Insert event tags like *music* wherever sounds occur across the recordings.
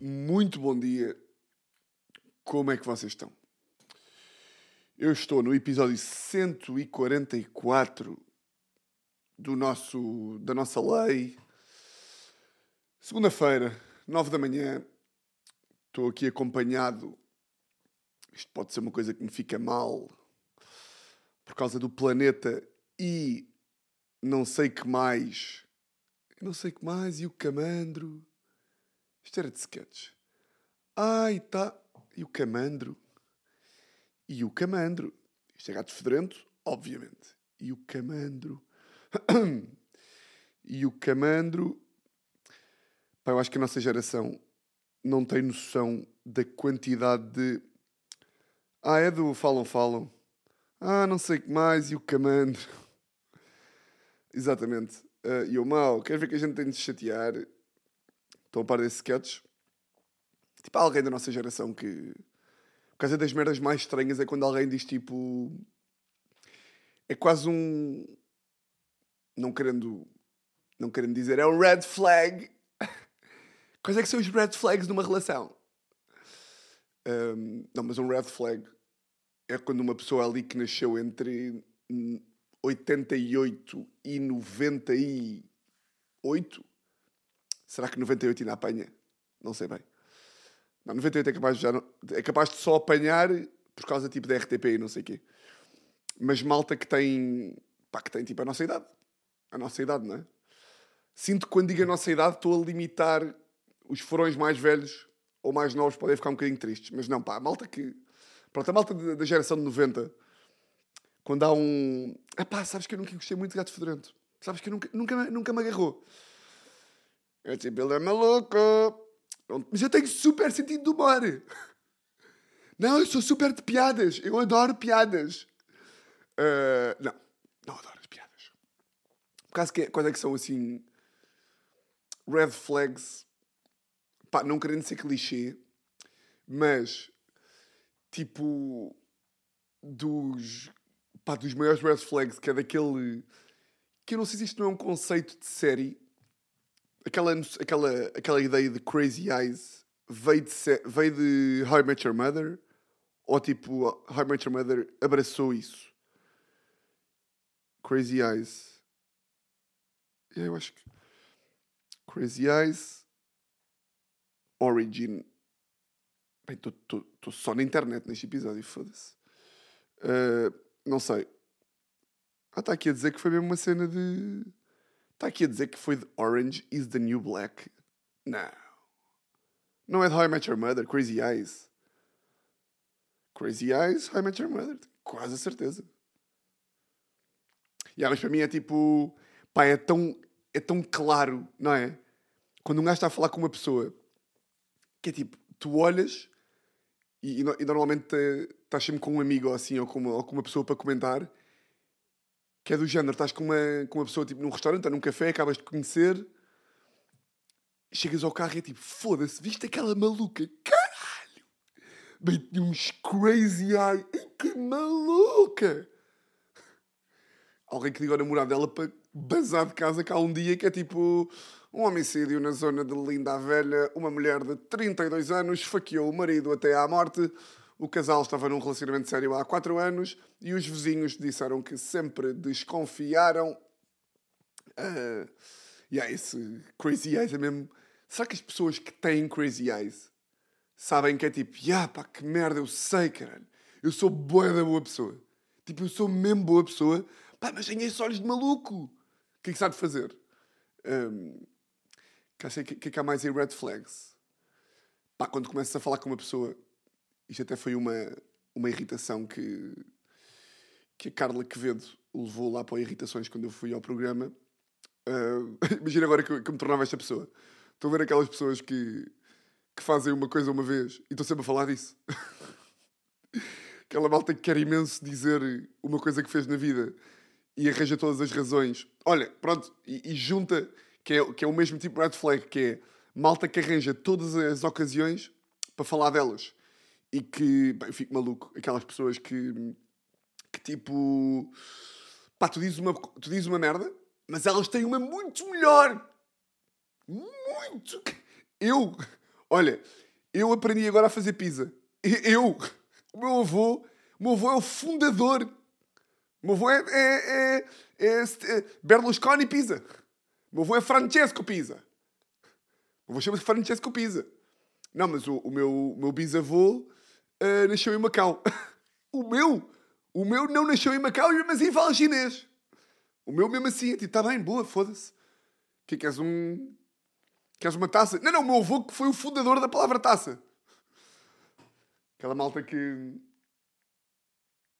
Muito bom dia. Como é que vocês estão? Eu estou no episódio 144 do nosso, da nossa lei. Segunda-feira, 9 da manhã. Estou aqui acompanhado. Isto pode ser uma coisa que me fica mal por causa do planeta e não sei que mais. Não sei que mais. E o camandro. Isto era de sketch. Ai, tá. E o camandro. E o camandro. Isto é gato fedorento, obviamente. E o camandro. *clears throat* e o camandro. Pá, eu acho que a nossa geração não tem noção da quantidade de. Ah, é do falam, falam. Ah, não sei o que mais. E o camandro. *laughs* Exatamente. Uh, e o mal, queres ver que a gente tem de se chatear? Estão a par desse sketch? Tipo, há alguém da nossa geração que. Por causa das merdas mais estranhas é quando alguém diz tipo. É quase um. Não querendo. Não querendo dizer, é um red flag. *laughs* Quais é que são os red flags numa relação? Um, não, mas um red flag é quando uma pessoa ali que nasceu entre 88 e 98. Será que 98 ainda apanha? Não sei bem. Não, 98 é capaz de, já não, é capaz de só apanhar por causa tipo da RTP e não sei o quê. Mas malta que tem. pá, que tem tipo a nossa idade. A nossa idade, não é? Sinto que quando digo a nossa idade estou a limitar os furões mais velhos ou mais novos podem ficar um bocadinho tristes. Mas não, pá, a malta que. Pronto, a malta da geração de 90 quando há um. Ah pá, sabes que eu nunca gostei muito de gato fedorento. Sabes que eu nunca, nunca, nunca me agarrou. Eu tipo, ele é maluco. Mas eu tenho super sentido de humor. Não, eu sou super de piadas. Eu adoro piadas. Uh, não, não adoro as piadas. Por causa que quando é que são assim. Red flags. Pá, não querendo ser clichê. Mas. Tipo. Dos pá, dos maiores red flags, que é daquele. que eu não sei se isto não é um conceito de série. Aquela, aquela, aquela ideia de Crazy Eyes veio de, veio de How I Met Your Mother? Ou tipo, How I Met Your Mother abraçou isso? Crazy Eyes. Eu acho que. Crazy Eyes. Origin. Bem, estou só na internet neste episódio, foda-se. Uh, não sei. Ah, está aqui a dizer que foi mesmo uma cena de. Está aqui a dizer que foi de Orange is the New Black. Não. Não é de How I Met Your Mother, Crazy Eyes. Crazy Eyes, How I Met Your Mother. Quase a certeza. Yeah, mas para mim é tipo. Pá, é tão, é tão claro, não é? Quando um gajo está a falar com uma pessoa que é tipo, tu olhas e, e, e normalmente estás sempre com um amigo ou assim, ou com, uma, ou com uma pessoa para comentar, que é do género, estás com uma, com uma pessoa tipo num restaurante ou num café, acabas de conhecer, chegas ao carro e é tipo, foda-se, viste aquela maluca? Caralho! Bem, tinha uns crazy eye, que maluca! Alguém que diga ao namorado dela para bazar de casa cá um dia que é tipo um homicídio na zona de Linda a Velha. Uma mulher de 32 anos esfaqueou o marido até à morte. O casal estava num relacionamento sério há 4 anos e os vizinhos disseram que sempre desconfiaram. Uh, e yeah, esse Crazy Eyes é mesmo. Será que as pessoas que têm Crazy Eyes sabem que é tipo, yeah, pá, que merda, eu sei, caralho. Eu sou boa da boa pessoa. Tipo, eu sou mesmo boa pessoa, pá, mas tenho esses olhos de maluco. O que é que sabe fazer? Um, que que, que há mais em red flags. Pá, quando começas a falar com uma pessoa, isto até foi uma, uma irritação que, que a Carla Quevedo levou lá para Irritações quando eu fui ao programa. Uh, *laughs* imagina agora que que me tornava esta pessoa. Estou a ver aquelas pessoas que, que fazem uma coisa uma vez e estou sempre a falar disso. *laughs* Aquela malta que quer imenso dizer uma coisa que fez na vida e arranja todas as razões. Olha, pronto, e, e junta que é, que é o mesmo tipo de red flag, que é malta que arranja todas as ocasiões para falar delas. E que, bem, fico maluco. Aquelas pessoas que, que tipo, pá, tu dizes, uma, tu dizes uma merda, mas elas têm uma muito melhor. Muito! Eu, olha, eu aprendi agora a fazer pizza. Eu, o meu avô, o meu avô é o fundador. O meu avô é, é, é, é, é Berlusconi Pizza. O meu avô é Francesco Pizza. O meu avô chama-se Francesco Pizza. Não, mas o, o meu, o meu bisavô uh, nasceu em Macau. *laughs* o meu, o meu não nasceu em Macau, mas em chinês. O meu mesmo assim, tipo, está bem, boa, foda-se. Que queres um... Queres uma taça? Não, não, o meu avô que foi o fundador da palavra taça. Aquela malta que...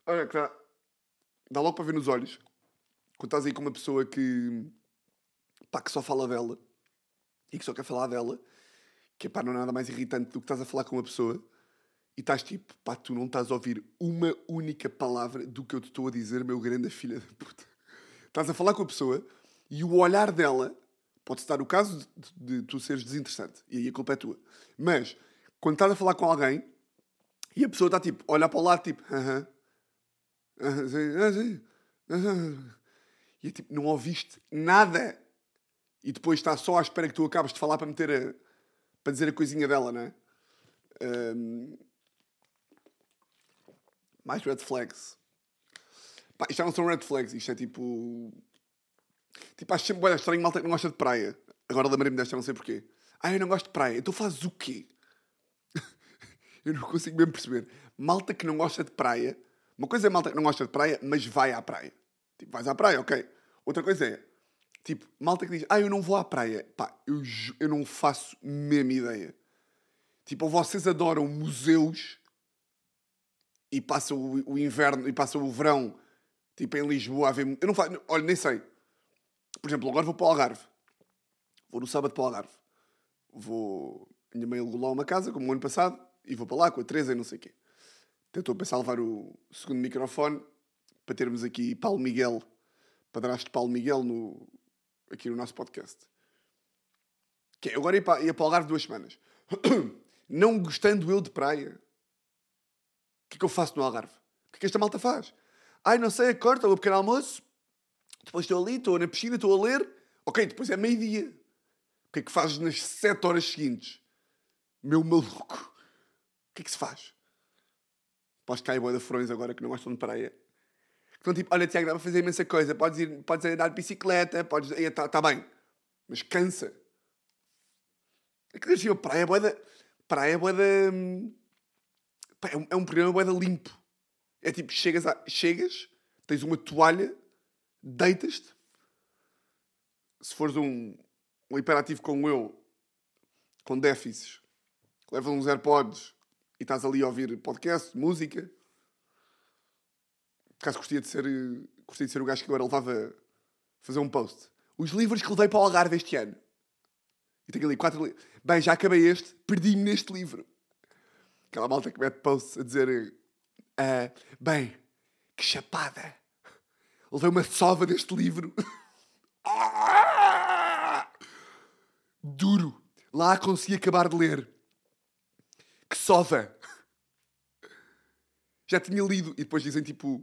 Olha, que dá, dá logo para ver nos olhos. Quando estás aí com uma pessoa que... Pá, que só fala dela. E que só quer falar dela. Que pá, não é nada mais irritante do que estás a falar com uma pessoa e estás tipo, pá, tu não estás a ouvir uma única palavra do que eu te estou a dizer, meu grande filha da puta. Estás a falar com a pessoa e o olhar dela pode estar o caso de, de, de, tu seres desinteressante e aí a culpa é tua. Mas quando estás a falar com alguém e a pessoa está tipo, olha para o lado, tipo, aham, uh -huh, uh e é tipo, não ouviste nada e depois está só à espera que tu acabes de falar para meter a, para dizer a coisinha dela, não é? Um, mais red flags. Pá, isto já não são red flags, isto é tipo. Tipo, acho sempre estranho malta que não gosta de praia. Agora lembrei-me desta, não sei porquê. Ah, eu não gosto de praia. Então fazes o quê? *laughs* eu não consigo mesmo perceber. Malta que não gosta de praia. Uma coisa é malta que não gosta de praia, mas vai à praia. Tipo, vais à praia, ok. Outra coisa é, tipo, malta que diz, ah, eu não vou à praia. Pá, eu, eu não faço mesma ideia. Tipo, vocês adoram museus e passam o, o inverno e passam o verão tipo em Lisboa a ver. Eu não faço. Olha, nem sei. Por exemplo, agora vou para o Algarve. Vou no sábado para o Algarve. Vou. Minha mãe alugou lá uma casa, como o ano passado, e vou para lá com a Teresa e não sei o quê. Então estou a pensar levar o segundo microfone para termos aqui Paulo Miguel, padrasto Paulo Miguel, no, aqui no nosso podcast. Que é, agora ia para, ia para o Algarve duas semanas. *coughs* Não gostando eu de praia, que é que eu faço no Algarve? O que é que esta malta faz? Ai, não sei, acordo, o pequeno almoço, depois estou ali, estou na piscina, estou a ler. Ok, depois é meio-dia. O que é que fazes nas sete horas seguintes? Meu maluco. O que é que se faz? Podes cair boa de furões agora que não gostam de praia. Então, tipo, olha, Tiago, dá para fazer imensa coisa. Podes ir, podes andar de bicicleta, podes... Está tá bem. Mas cansa. É que deixa praia é boa da... Praia é boa da... Hum, é um programa boa da limpo. É tipo, chegas, a, chegas tens uma toalha, deitas-te. Se fores um, um hiperativo como eu, com déficits, levas uns AirPods e estás ali a ouvir podcast, música. Por acaso gostaria de ser, gostaria de ser o gajo que agora levava fazer um post. Os livros que levei para o Algarve este ano. E tenho ali quatro livros. Bem, já acabei este, perdi-me neste livro. Aquela malta que mete posts a dizer Uh, bem, que chapada! Levei uma sova deste livro. *laughs* Duro. Lá consegui acabar de ler. Que sova! Já tinha lido. E depois dizem tipo.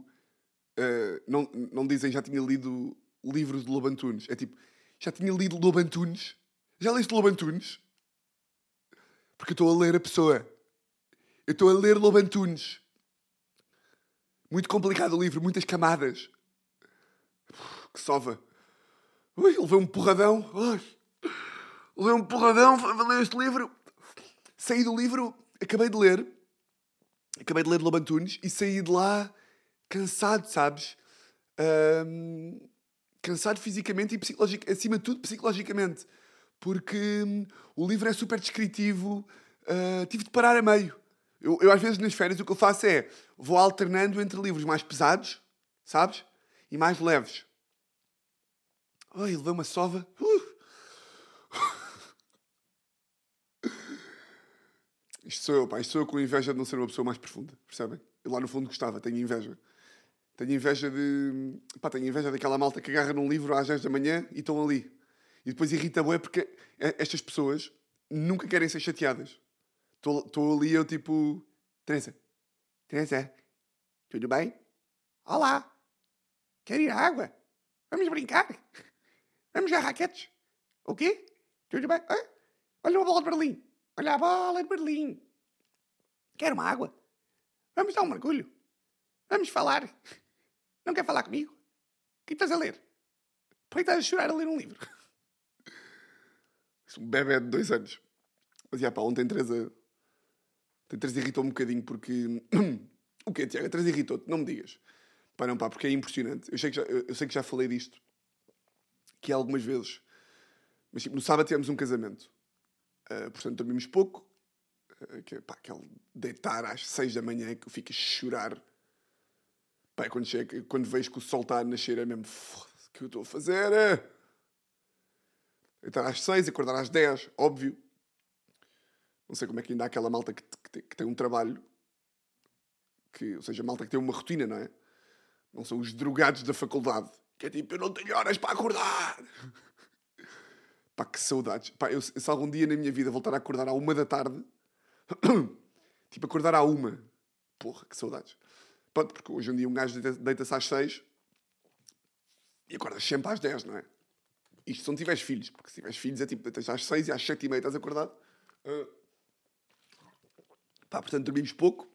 Uh, não, não dizem já tinha lido livros de Lobo Antunes. É tipo. Já tinha lido Lobo Antunes? Já leste Lobo Antunes? Porque estou a ler a pessoa. Eu estou a ler Lobo Antunes. Muito complicado o livro, muitas camadas. Que sova. Ui, levei um porradão. Ui, levei um porradão a ler este livro. Saí do livro, acabei de ler. Acabei de ler Lobo Antunes e saí de lá cansado, sabes? Um, cansado fisicamente e psicologicamente, acima de tudo psicologicamente. Porque um, o livro é super descritivo. Uh, tive de parar a meio. Eu, eu, às vezes, nas férias, o que eu faço é vou alternando entre livros mais pesados, sabes? E mais leves. Ai, levei uma sova. Uh! Isto sou eu, pá. Isto sou eu com inveja de não ser uma pessoa mais profunda, percebem? Eu lá no fundo gostava, tenho inveja. Tenho inveja de. Pá, tenho inveja daquela malta que agarra num livro às 10 da manhã e estão ali. E depois irrita bué porque estas pessoas nunca querem ser chateadas. Estou ali eu tipo. Teresa. Teresa. Tudo bem? Olá. Quer ir à água? Vamos brincar? *laughs* Vamos jogar raquetes? O quê? Tudo bem? Hã? Olha uma bola de Berlim. Olha a bola de Berlim. Quer uma água? Vamos dar um mergulho. Vamos falar. *laughs* Não quer falar comigo? O que estás a ler? Por que estás a chorar a ler um livro? *laughs* Um bebê de dois anos. Mas, já pá, ontem Teresa... Teresa irritou um bocadinho porque... *clears throat* o quê, Tiago? Teresa irritou-te? Não me digas. Pá, não, pá, porque é impressionante. Eu sei que já, eu, sei que já falei disto. Que algumas vezes... Mas, tipo, no sábado tivemos um casamento. Uh, portanto, dormimos pouco. Uh, que, pá, aquele deitar às seis da manhã que eu fico a chorar. Pá, quando, chego, quando vejo que o sol está a nascer é mesmo... O que eu estou a fazer? Deitar às seis, acordar às dez, óbvio. Não sei como é que ainda há aquela malta que, que, que tem um trabalho. Que, ou seja, malta que tem uma rotina, não é? Não são os drogados da faculdade. Que é tipo, eu não tenho horas para acordar. *laughs* Pá, que saudades. Pá, eu, se algum dia na minha vida voltar a acordar à uma da tarde, *coughs* tipo, acordar à uma. Porra, que saudades. Pronto, porque hoje em dia um gajo deita-se às seis e acordas sempre às dez, não é? Isto se não tiveres filhos, porque se tiveres filhos é tipo, deitas às seis e às sete e meia estás acordado. Uh. Pá, portanto, dormimos pouco.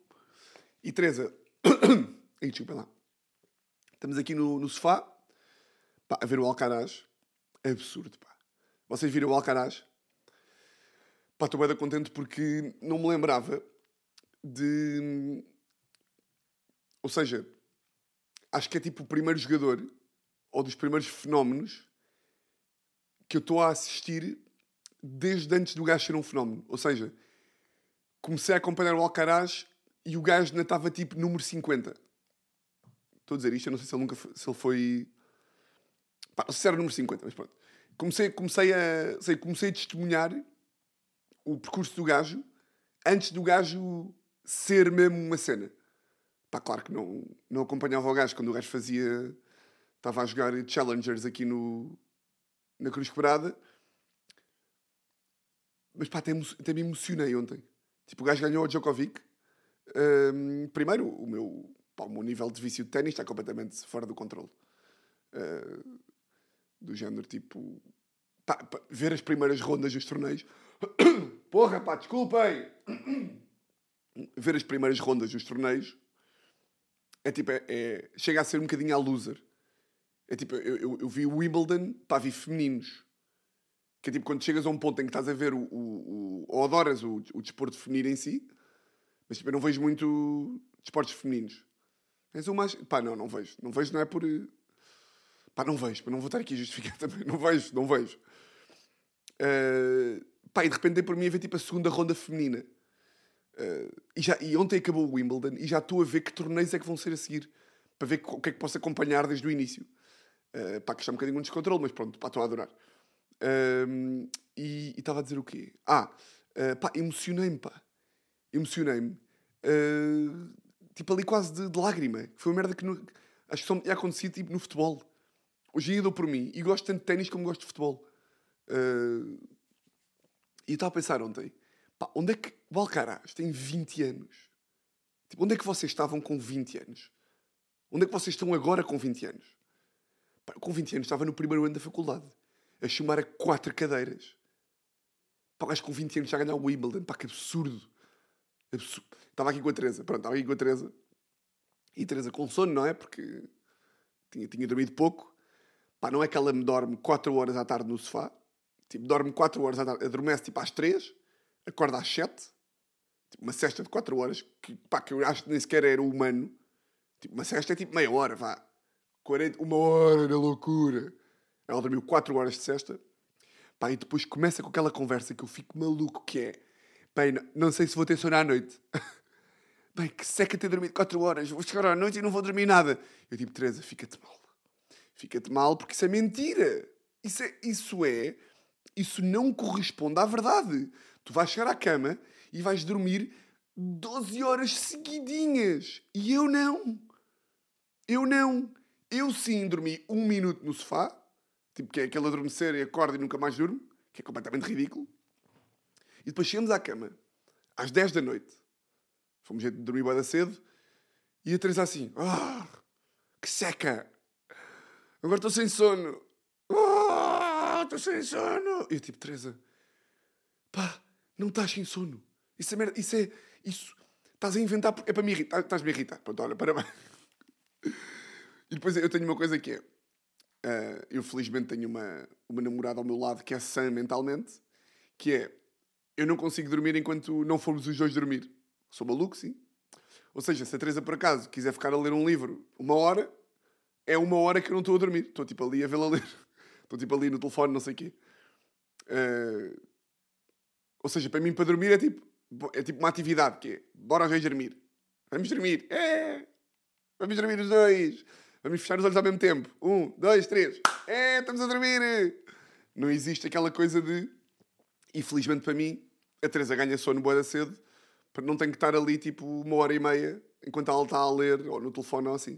E Teresa, *coughs* Ei, desculpa lá. Estamos aqui no, no sofá, pá, a ver o Alcaraz. Absurdo, pá. Vocês viram o Alcaraz? Pá, estou bem contente porque não me lembrava de... Ou seja, acho que é tipo o primeiro jogador, ou dos primeiros fenómenos, que eu estou a assistir desde antes do gajo ser um fenómeno. Ou seja, comecei a acompanhar o Alcaraz e o gajo ainda estava tipo número 50. Estou a dizer isto, eu não sei se ele nunca foi, se ele foi. Pá, se era número 50, mas pronto. Comecei, comecei, a, sei, comecei a testemunhar o percurso do gajo antes do gajo ser mesmo uma cena. Pá, claro que não, não acompanhava o gajo quando o gajo fazia. Estava a jogar Challengers aqui no, na Cruz Quebrada. Mas pá, até, até me emocionei ontem. Tipo, o gajo ganhou o Djokovic. Um, primeiro, o meu, pá, o meu nível de vício de ténis está completamente fora do controle. Uh, do género, tipo... Pá, pá, ver as primeiras rondas dos torneios... *coughs* Porra, pá, desculpem! *coughs* ver as primeiras rondas dos torneios é tipo, é, é, chega a ser um bocadinho a loser. É tipo, eu, eu, eu vi o Wimbledon, pá, vi femininos. Que é tipo, quando chegas a um ponto em que estás a ver o. o, o ou adoras o, o desporto feminino em si, mas tipo, eu não vejo muito desportos femininos. És o mais. Pá, não, não vejo. Não vejo, não é por. Pá, não vejo. Não vou estar aqui a justificar *laughs* também. Não vejo, não vejo. Uh, pá, e de repente dei por mim a ver tipo a segunda ronda feminina. Uh, e, já, e ontem acabou o Wimbledon e já estou a ver que torneios é que vão ser a seguir. Para ver o que é que posso acompanhar desde o início. Uh, pá, que está um bocadinho um descontrole, mas pronto, pá, estou a adorar. Uh, e estava a dizer o quê? Ah, uh, pá, emocionei-me, pá. Emocionei-me. Uh, tipo ali quase de, de, lágrima. Foi uma merda que no, acho que só me tinha acontecido tipo, no futebol. Hoje em dia dou por mim e gosto tanto de ténis como gosto de futebol. Uh, e estava a pensar ontem, pá, onde é que o Alcaraz tem 20 anos? Tipo, onde é que vocês estavam com 20 anos? Onde é que vocês estão agora com 20 anos? Pá, com 20 anos estava no primeiro ano da faculdade, a chamar a quatro cadeiras. Acho que com 20 anos já ganhar o Wimbledon. Pá, que absurdo. absurdo. Estava aqui com a Teresa. Pronto, estava aqui com a Teresa. E a Teresa com sono, não é? Porque tinha, tinha dormido pouco. Pá, não é que ela me dorme 4 horas à tarde no sofá. Tipo, dorme 4 horas à tarde. Adormece tipo às 3. Acorda às 7. Tipo, uma cesta de 4 horas. Que, pá, que eu acho que nem sequer era humano. Tipo, uma cesta é tipo meia hora, vá. 40, uma hora na loucura. Ela dormiu 4 horas de cesta. Pá, e depois começa com aquela conversa que eu fico maluco, que é... Bem, não, não sei se vou ter sono à noite. *laughs* Bem, que seca ter dormido 4 horas. Vou chegar à noite e não vou dormir nada. Eu tipo, Teresa, fica-te mal. Fica-te mal porque isso é mentira. Isso é, isso é... Isso não corresponde à verdade. Tu vais chegar à cama e vais dormir 12 horas seguidinhas. E eu não. Eu não. Eu sim dormi um minuto no sofá, tipo que é aquele adormecer e acorda e nunca mais durmo, que é completamente ridículo. E depois chegamos à cama, às 10 da noite. Fomos dormir bem cedo. E a Teresa assim, ah, que seca. Agora estou sem sono. Oh, estou sem sono. E eu tipo, Teresa, pá, não estás sem sono. Isso é merda, isso é, isso, estás a inventar, é para me irritar, estás-me a irritar. Pronto, olha, parabéns. E depois eu tenho uma coisa que é, uh, eu felizmente tenho uma, uma namorada ao meu lado que é sã mentalmente, que é, eu não consigo dormir enquanto não formos os dois dormir. Sou maluco, sim. Ou seja, se a Teresa por acaso quiser ficar a ler um livro uma hora, é uma hora que eu não estou a dormir. Estou tipo ali a vê-la ler. *laughs* Estou tipo ali no telefone, não sei o quê. Uh, ou seja, para mim, para dormir é tipo, é tipo uma atividade que é, bora hoje dormir. Vamos dormir. É! Vamos dormir os dois. Vamos fechar os olhos ao mesmo tempo. Um, dois, três. É, estamos a dormir. Não existe aquela coisa de... E felizmente para mim, a Teresa ganha sono boa da cedo, para não ter que estar ali tipo uma hora e meia enquanto ela está a ler, ou no telefone ou assim.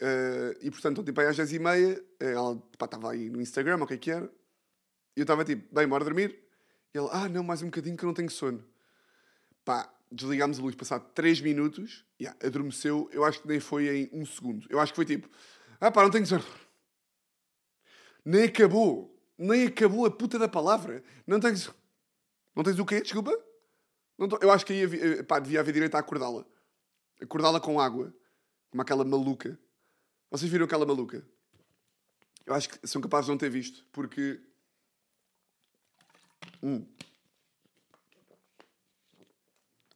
Uh, e portanto, tipo, aí às 10 e meia, ela estava aí no Instagram, o que é que era, e eu estava tipo, bem, bora dormir. E ela, ah, não, mais um bocadinho que eu não tenho sono. Pá, desligámos a luz, passado 3 minutos, yeah, adormeceu, eu acho que nem foi em um segundo. Eu acho que foi tipo, ah pá, não tenho sono. Nem acabou, nem acabou a puta da palavra. Não tens. Não tens o quê? Desculpa? Tô... Eu acho que aí havia, pá, devia haver direito a acordá-la. Acordá-la com água. Como aquela maluca. Vocês viram aquela maluca? Eu acho que são capazes de não ter visto, porque. Hum.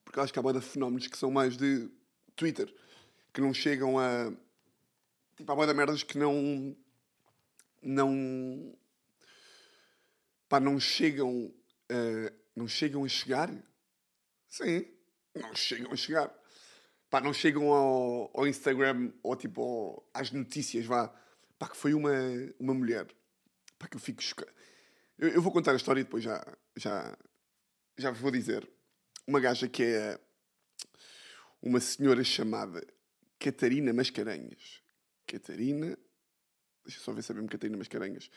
Porque acho que há boia de fenómenos que são mais de Twitter, que não chegam a. Tipo, há boia de merdas que não. Não. Pá, não chegam. A, não chegam a chegar. Sim, não chegam a chegar pá, não chegam ao, ao Instagram ou tipo ao, às notícias, vá, pá, que foi uma, uma mulher, pá, que eu fico chocado. Eu, eu, vou contar a história e depois já, já, já vos vou dizer. Uma gaja que é uma senhora chamada Catarina Mascarenhas. Catarina, deixa só ver se é mesmo Catarina Mascarenhas,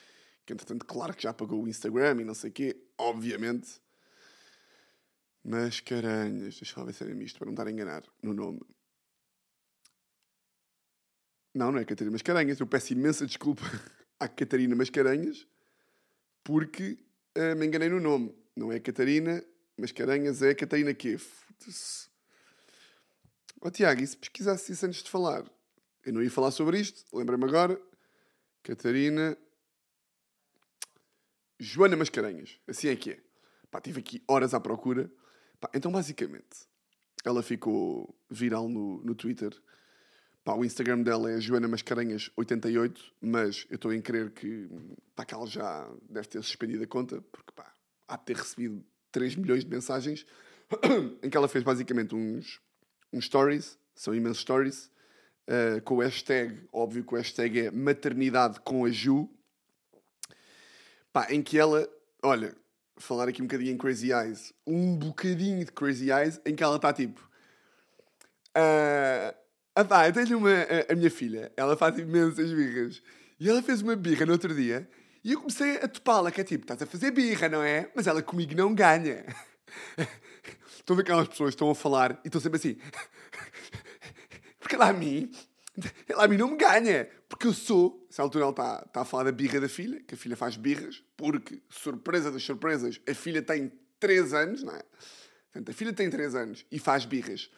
que entretanto, claro que já apagou o Instagram e não sei o quê, obviamente. Mascarenhas. Deixa eu ver se era isto, para não estar a enganar no nome. Não, não é Catarina Mascarenhas. Eu peço imensa desculpa *laughs* à Catarina Mascarenhas porque uh, me enganei no nome. Não é Catarina Mascarenhas, é Catarina? Foda-se. Oh, Tiago, e se pesquisasse isso antes de falar? Eu não ia falar sobre isto, lembra-me agora. Catarina Joana Mascarenhas. Assim é que é. Pá, tive aqui horas à procura Pá, então, basicamente, ela ficou viral no, no Twitter. Pá, o Instagram dela é Joana Mascarenhas88, mas eu estou em crer que, pá, que ela já deve ter suspendido a conta, porque pá, há de ter recebido 3 milhões de mensagens, *clears throat* em que ela fez basicamente uns, uns stories, são imensos stories, uh, com o hashtag, óbvio que o hashtag é maternidade com a Ju, pá, em que ela, olha, falar aqui um bocadinho em Crazy Eyes. Um bocadinho de Crazy Eyes em que ela está tipo. Uh, ah pá, eu tenho uma. A, a, minha filha, ela faz imensas birras. E ela fez uma birra no outro dia e eu comecei a topá-la, que é tipo, estás a fazer birra, não é? Mas ela comigo não ganha. *laughs* Estão a ver aquelas pessoas que estão a falar e estão sempre assim. *laughs* Porque ela a mim, ela a mim não me ganha. Porque eu sou, essa altura ela está, está a falar da birra da filha, que a filha faz birras, porque, surpresa das surpresas, a filha tem 3 anos, não é? Portanto, a filha tem 3 anos e faz birras.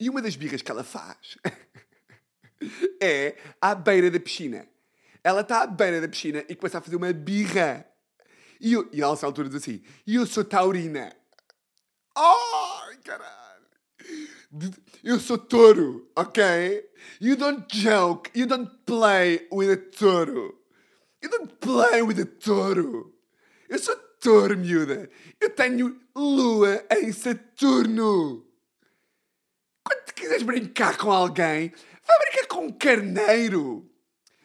E uma das birras que ela faz *laughs* é à beira da piscina. Ela está à beira da piscina e começa a fazer uma birra. E, eu, e ela, nessa altura, diz assim: E eu sou taurina. Oh, caralho! Eu sou touro, ok? You don't joke, you don't play with a touro. You don't play with a touro. Eu sou touro, miúda. Eu tenho lua em Saturno. Quando quiseres brincar com alguém, vai brincar com um carneiro.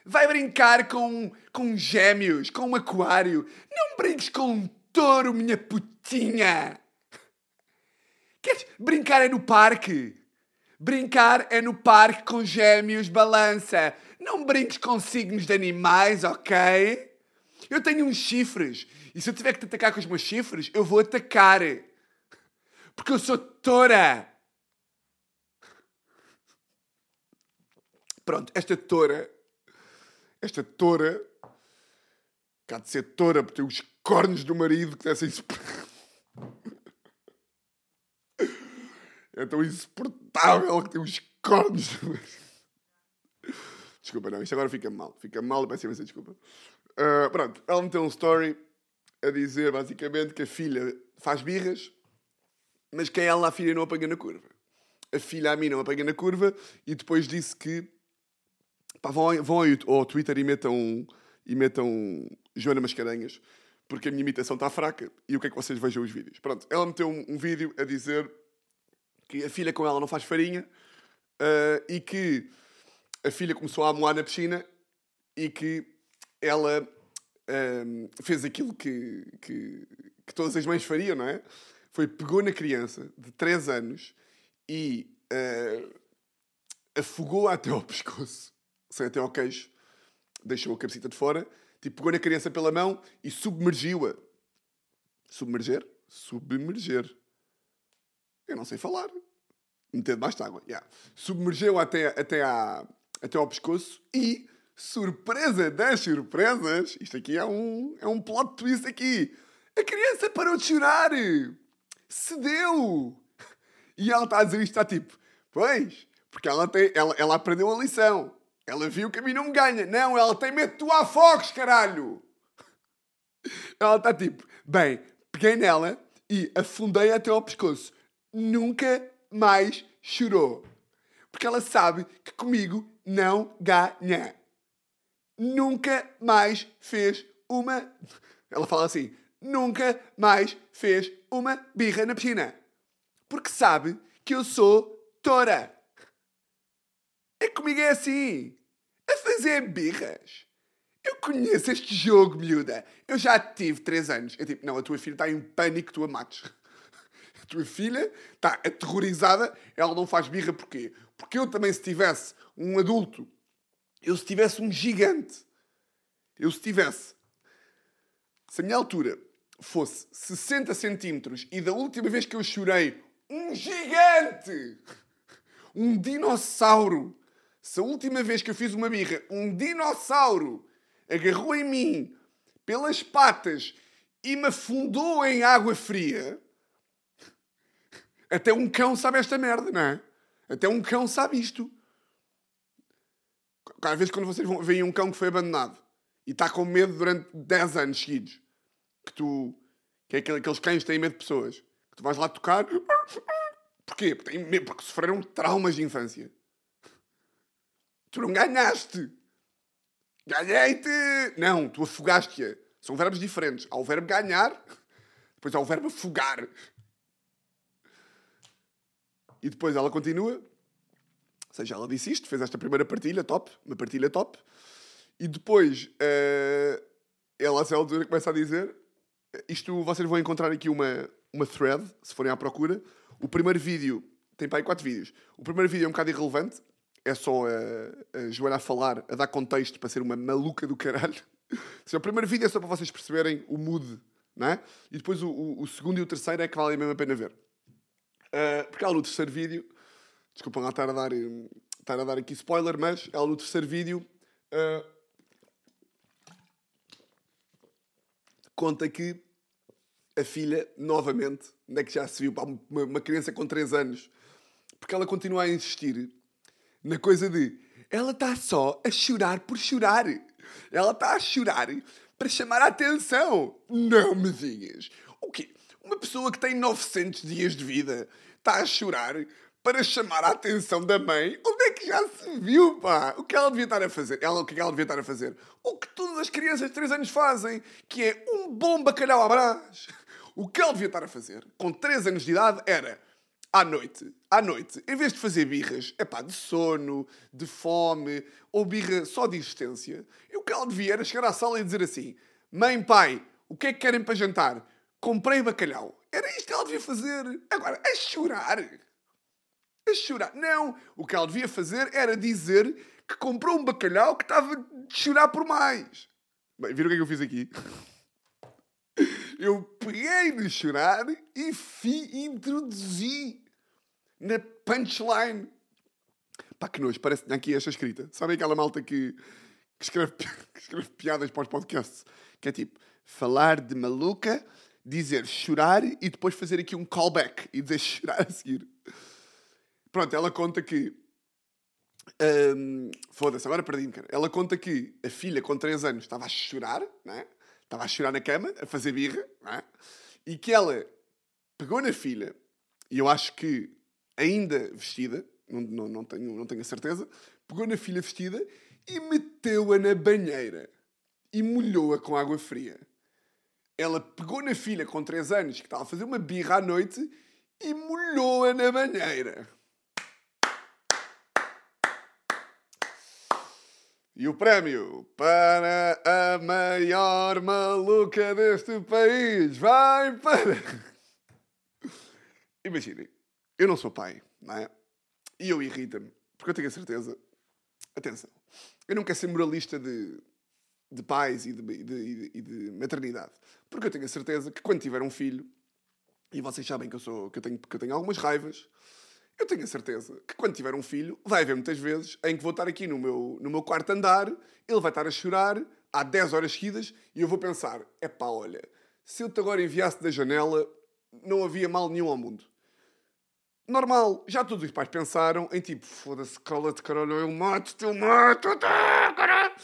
Vai brincar com, com gêmeos, com um aquário. Não brinques com um touro, minha putinha. Queres brincar é no parque? Brincar é no parque com gêmeos, balança. Não brinques com signos de animais, ok? Eu tenho uns chifres. E se eu tiver que te atacar com os meus chifres, eu vou atacar. Porque eu sou toura. Pronto, esta toura. Esta toura. Cá de ser toura, por ter os cornos do marido que dessem *laughs* É tão insuportável que tem os cornos do marido. Desculpa, não, isto agora fica mal. Fica mal, peço imensa desculpa. Uh, pronto, ela meteu um story a dizer basicamente que a filha faz birras, mas que ela, a filha, não apanha na curva. A filha, a mim, não apanha na curva e depois disse que pá, vão, vão ao, Twitter e metam, e metam Joana Mascarenhas, porque a minha imitação está fraca e eu quero que vocês vejam os vídeos. Pronto, ela meteu um, um vídeo a dizer que a filha com ela não faz farinha uh, e que a filha começou a amoar na piscina e que ela um, fez aquilo que, que, que, todas as mães fariam, não é? Foi pegou na criança de 3 anos e uh, afogou-a até ao *laughs* pescoço, sei, até ao queixo, deixou a cabecita de fora, tipo, pegou na criança pela mão e submergiu-a. Submerger? Submerger. Eu não sei falar. Meter debaixo de água. Yeah. Submergeu até, até, à, até ao pescoço e surpresa das surpresas, isto aqui é um, é um plot twist aqui. A criança parou de chorar. Cedeu. E ela está a dizer isto, está tipo, pois, porque ela, tem, ela, ela aprendeu a lição. Ela viu que a mim não me ganha. Não, ela tem medo de tu afogos, caralho. Ela está tipo, bem, peguei nela e afundei até ao pescoço. Nunca mais chorou. Porque ela sabe que comigo não ganha nunca mais fez uma. Ela fala assim: nunca mais fez uma birra na piscina. Porque sabe que eu sou tora. É comigo é assim. A fazer birras. Eu conheço este jogo, miúda. Eu já tive 3 anos. É tipo, não, a tua filha está em pânico que tu a mates. A tua filha está aterrorizada. Ela não faz birra porquê? Porque eu também, se tivesse um adulto eu se tivesse um gigante, eu se tivesse, se a minha altura fosse 60 centímetros e da última vez que eu chorei, um gigante, um dinossauro, se a última vez que eu fiz uma birra, um dinossauro agarrou em mim pelas patas e me afundou em água fria, até um cão sabe esta merda, não é? Até um cão sabe isto. Às vezes, quando vocês veem um cão que foi abandonado e está com medo durante 10 anos seguidos, que tu. que é aqueles cães que têm medo de pessoas, que tu vais lá tocar. Porquê? Porque, têm medo, porque sofreram traumas de infância. Tu não ganhaste! Ganhei-te! Não, tu afogaste-a. São verbos diferentes. Há o verbo ganhar, depois há o verbo afogar. E depois ela continua. Ou seja, ela disse isto, fez esta primeira partilha, top, uma partilha top. E depois, uh, ela a altura começa a dizer, isto vocês vão encontrar aqui uma, uma thread, se forem à procura. O primeiro vídeo, tem para aí quatro vídeos. O primeiro vídeo é um bocado irrelevante, é só a, a Joana a falar, a dar contexto para ser uma maluca do caralho. o primeiro vídeo é só para vocês perceberem o mood, não é? E depois o, o, o segundo e o terceiro é que vale a mesma pena ver. Uh, porque ela no terceiro vídeo Desculpa lá estar a dar, estar a dar aqui spoiler, mas ela no terceiro vídeo uh, conta que a filha, novamente, onde é que já se viu, uma, uma criança com 3 anos, porque ela continua a insistir na coisa de ela está só a chorar por chorar. Ela está a chorar para chamar a atenção. Não me digas. O quê? Uma pessoa que tem 900 dias de vida está a chorar para chamar a atenção da mãe. Onde é que já se viu, pá? O que ela devia estar a fazer? Ela, o que, é ela devia estar a fazer? O que todas as crianças de 3 anos fazem, que é um bom bacalhau à brás. O que ela devia estar a fazer, com 3 anos de idade, era, à noite, à noite, em vez de fazer birras, é pá, de sono, de fome, ou birra só de existência, o que ela devia era chegar à sala e dizer assim, mãe, pai, o que é que querem para jantar? Comprei bacalhau. Era isto que ela devia fazer. Agora, a chorar a chorar. Não! O que ela devia fazer era dizer que comprou um bacalhau que estava a chorar por mais. Bem, viram o que é que eu fiz aqui? *laughs* Eu peguei de chorar e fi, introduzi na punchline. Pá, que nojo, parece que tinha aqui esta escrita. Sabem aquela malta que, que escreve, *laughs* que escreve piadas para os podcasts. Que é tipo, falar de maluca, dizer chorar e depois fazer aqui um callback e dizer *laughs* chorar a seguir. Pronto, ela conta que. hum, Foda-se, agora perdi-me, cara. Ela conta que a filha com 3 anos estava a chorar, não é? Estava a chorar na cama, a fazer birra, não é? E que ela pegou na filha, e eu acho que ainda vestida, não, não, não, tenho, não tenho a certeza, pegou na filha vestida e meteu-a na banheira e molhou-a com água fria. Ela pegou na filha com 3 anos que estava a fazer uma birra à noite e molhou-a na banheira. E o prémio para a maior maluca deste país vai para. *laughs* Imaginem, eu não sou pai, não é? E eu irrita-me, porque eu tenho a certeza. Atenção, eu não quero ser moralista de, de pais e de, de- de maternidade, porque eu tenho a certeza que quando tiver um filho, e vocês sabem que eu, sou, que eu, tenho, que eu tenho algumas raivas, eu tenho a certeza que quando tiver um filho, vai haver muitas vezes em que vou estar aqui no meu, no meu quarto andar, ele vai estar a chorar há 10 horas seguidas e eu vou pensar: é pá, olha, se eu te agora enviasse da janela, não havia mal nenhum ao mundo. Normal, já todos os pais pensaram em tipo: foda-se, cala-te, caralho, eu mato-te, eu mato-te, caralho.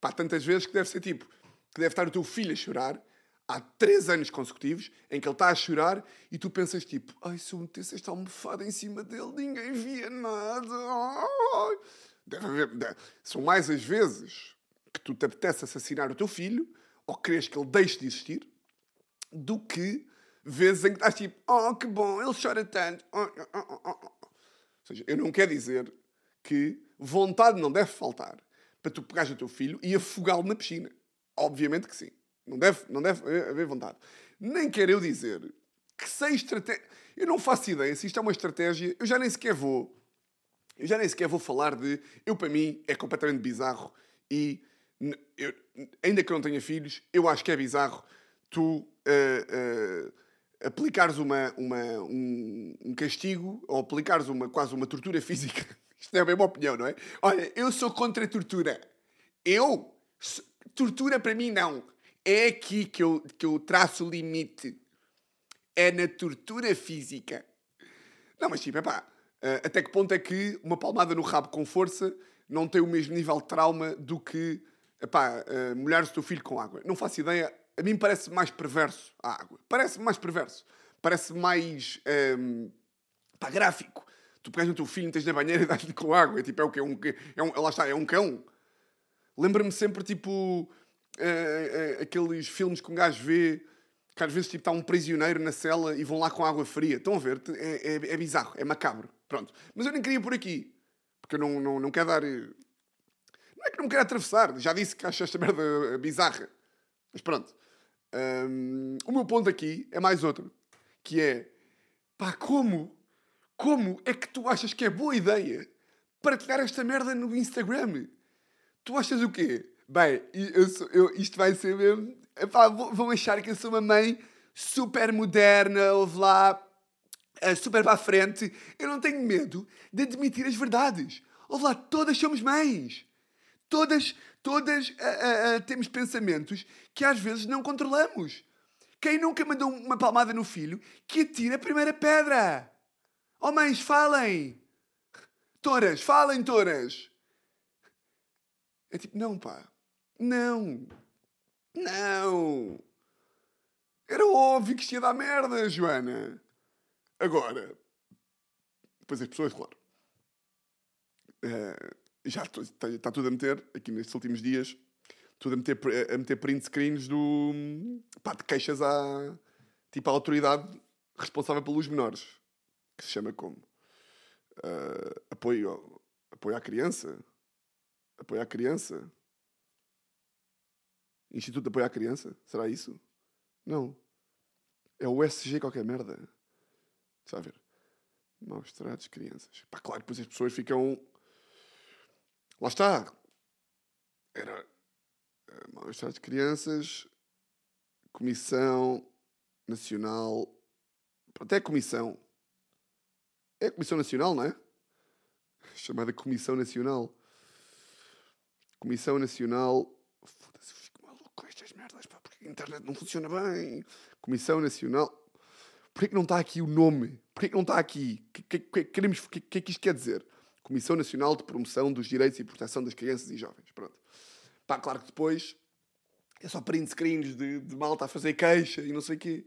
Pá, tantas vezes que deve ser tipo: que deve estar o teu filho a chorar há três anos consecutivos em que ele está a chorar e tu pensas tipo, ai, se eu metesse esta almofada em cima dele, ninguém via nada. Ai. Deve haver, deve- São mais as vezes que tu te apetece assassinar o teu filho ou queres que ele deixe de existir do que vezes em que estás tipo, oh, que bom, ele chora tanto. Oh, oh, oh, oh, oh. Ou seja, eu não quero dizer que vontade não deve faltar para tu pegares o teu filho e afogá-lo na piscina. Obviamente que sim. Não deve, não deve haver vontade. Nem quero eu dizer que sem estratégia. Eu não faço ideia se isto é uma estratégia. Eu já nem sequer vou. Eu já nem sequer vou falar de. Eu, para mim, é completamente bizarro e. eu- ainda que eu não tenha filhos, eu acho que é bizarro tu ah, ah, aplicares uma, uma, um, um castigo ou aplicares uma, quase uma tortura física. *laughs* Isto é a mesma opinião, não é? Olha, eu sou contra a tortura. Eu? Tortura para mim não. É aqui que eu, que eu traço o limite. É na tortura física. Não, mas tipo, epá, eh, até que ponto é que uma palmada no rabo com força não tem o mesmo nível de trauma do que, epá, eh, molhar o teu filho com água? Não faço ideia. A mim parece mais perverso a água. Parece mais perverso. Parece mais, ehm, pá, gráfico. Tu pegas no teu filho, tens na banheira e dás-lhe com água. É tipo, é o quê? É um, é um, lá está, é um cão. Lembra-me sempre, tipo, eh, eh, aqueles filmes que um gajo vê, que às vezes tipo, está um prisioneiro na cela e vão lá com água fria. Estão a ver? É, é, é bizarro, é macabro. Pronto. Mas eu nem queria por aqui. Porque eu não, não, não quero dar... eh, Não é que não me quero atravessar. Já disse que acho esta merda bizarra. Mas pronto. Hum, o meu ponto aqui é mais outro. Que é... Pá, como? Como é que tu achas que é boa ideia partilhar esta merda no Instagram? Tu achas o quê? Bem, eu sou- eu- isto vai ser mesmo. Vão achar que eu sou uma mãe super moderna, ouve lá, eh, super para a frente. Eu não tenho medo de admitir as verdades. Ouve lá, todas somos mães. Todas, todas ah, ah, temos pensamentos que às vezes não controlamos. Quem nunca mandou uma palmada no filho que atira a primeira pedra? Oh mães, falem! Toras, falem, toras! É tipo, não, pá. Não. Não. Era óbvio que isto ia dar merda, Joana. Agora, depois as pessoas, claro. eh, já está, está tudo a meter, aqui nestes últimos dias, tudo a meter, a meter print screens do. pá, de queixas à. tipo, à autoridade responsável pelos menores. Que se chama como? Eh, apoio, apoio à criança? Apoio à criança? Instituto de Apoio à Criança? Será isso? Não. É o SG qualquer merda. Está a ver? Maus tratos, crianças. Pá, claro, depois as pessoas ficam... Lá está. Era... eh, tratos de crianças... Comissão Nacional... Pronto, é a Comissão. É a Comissão Nacional, não é? *laughs* Chamada Comissão Nacional. Comissão Nacional. Foda-se, eu fico maluco com estas merdas, pá, porque a internet não funciona bem. Comissão Nacional. Porquê que não está aqui o nome? Porquê que não está aqui? O que, que, que, queremos, que, que é que isto quer dizer? Comissão Nacional de Promoção dos Direitos e Proteção das Crianças e Jovens. Pronto. Pá, claro que depois é só print screens de, de malta a fazer queixa e não sei o quê.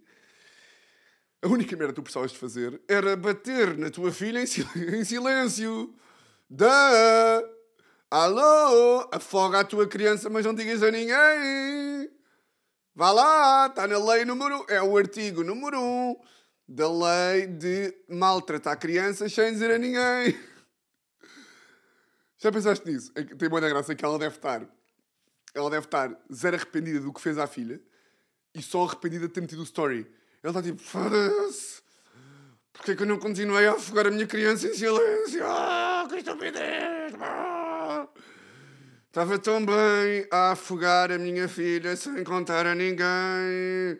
A única merda que tu precisavas de fazer era bater na tua filha em, sil *laughs* em silêncio. Da! Alô! Afoga a tua criança, mas não digas a ninguém. Vá lá, está na lei número... É o artigo número 1 um da lei de maltratar crianças sem dizer a ninguém. *laughs* Já pensaste nisso? É tem boa graça que ela deve estar. Ela deve estar zero arrependida do que fez à filha e só arrependida de ter metido o story. Ela está tipo, foda-se. Porquê que eu não continuei a afogar a minha criança em silêncio? Ah, que estupidez! Ah. Estava tão bem a afogar a minha filha sem contar a ninguém.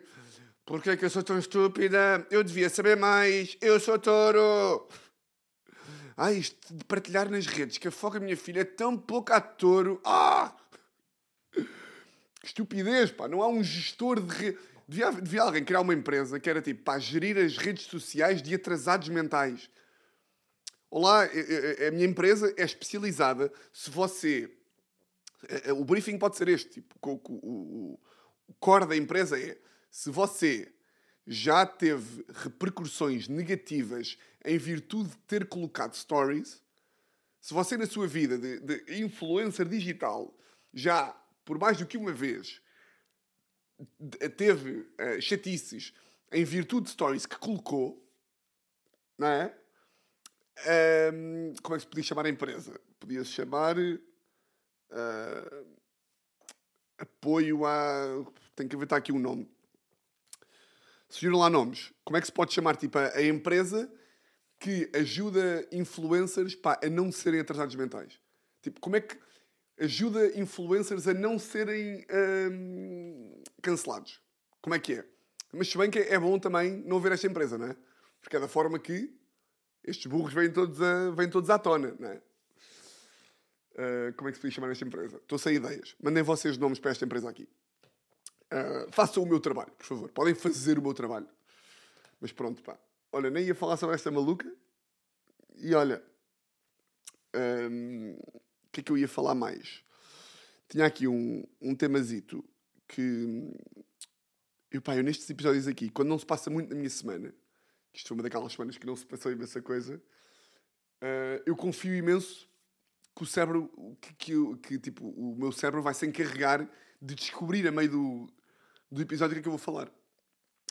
Porquê que eu sou tão estúpida? Eu devia saber mais. Eu sou touro. Ah, isto de partilhar nas redes que afoga a minha filha é tão pouco a touro. Ah! Que estupidez, pá. Não há um gestor de rede. Devia, devia alguém criar uma empresa que era tipo para gerir as redes sociais de atrasados mentais. Olá, a minha empresa é especializada. Se você. O briefing pode ser este: tipo, o, o, o core da empresa é se você já teve repercussões negativas em virtude de ter colocado stories, se você na sua vida de, de influencer digital já por mais do que uma vez teve uh, chatices em virtude de stories que colocou, não é? Um, como é que se podia chamar a empresa? Podia-se chamar uh, apoio a. Tem que inventar aqui um nome. Surgiram lá nomes. Como é que se pode chamar tipo, a, a empresa que ajuda influencers pá, a não serem atrasados mentais? Tipo, como é que ajuda influencers a não serem hum, cancelados. Como é que é? Mas se bem que é bom também não ver esta empresa, não é? Porque é da forma que estes burros vêm todos, a, vêm todos à tona, não é? Uh, como é que se podia chamar esta empresa? Estou sem ideias. Mandem vocês nomes para esta empresa aqui. Uh, façam o meu trabalho, por favor. Podem fazer o meu trabalho. Mas pronto, pá. Olha, nem ia falar sobre esta maluca. E olha. Um, o que é que eu ia falar mais? Tinha aqui um, um temazito que. Eu, pá, eu nestes episódios aqui, quando não se passa muito na minha semana, isto foi uma daquelas semanas que não se passou imensa coisa, uh, eu confio imenso que o cérebro, que, que, que, tipo, o meu cérebro vai se encarregar de descobrir a meio do, do episódio que é que eu vou falar.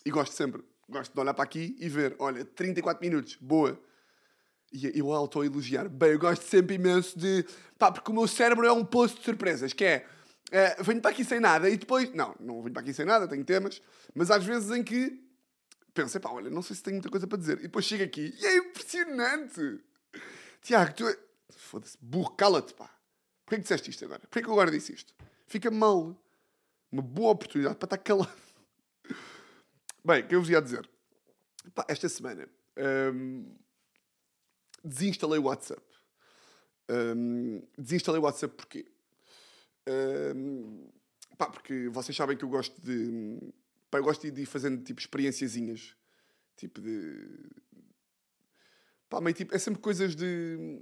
E gosto sempre. Gosto de olhar para aqui e ver, olha, 34 minutos, boa. E eu auto-elogiar. Bem, eu gosto sempre imenso de. Pá, porque o meu cérebro é um poço de surpresas, que é. é venho para aqui sem nada e depois. Não, não venho para aqui sem nada, tenho temas. Mas às vezes em que. Penso, pá, olha, não sei se tenho muita coisa para dizer. E depois chego aqui e é impressionante. Tiago, tu. É... Foda-se, burro, cala-te, pá. Porquê que disseste isto agora? Porquê que eu agora disse isto? Fica mal. Uma boa oportunidade para estar calado. Bem, o que eu vos ia dizer? Pá, esta semana. Hum, desinstalei o WhatsApp. Um, desinstalei o WhatsApp porquê? Um, pá, porque vocês sabem que eu gosto de. Pá, eu gosto de ir fazendo tipo experienciazinhas. Tipo de. Pá, tipo. É sempre coisas de.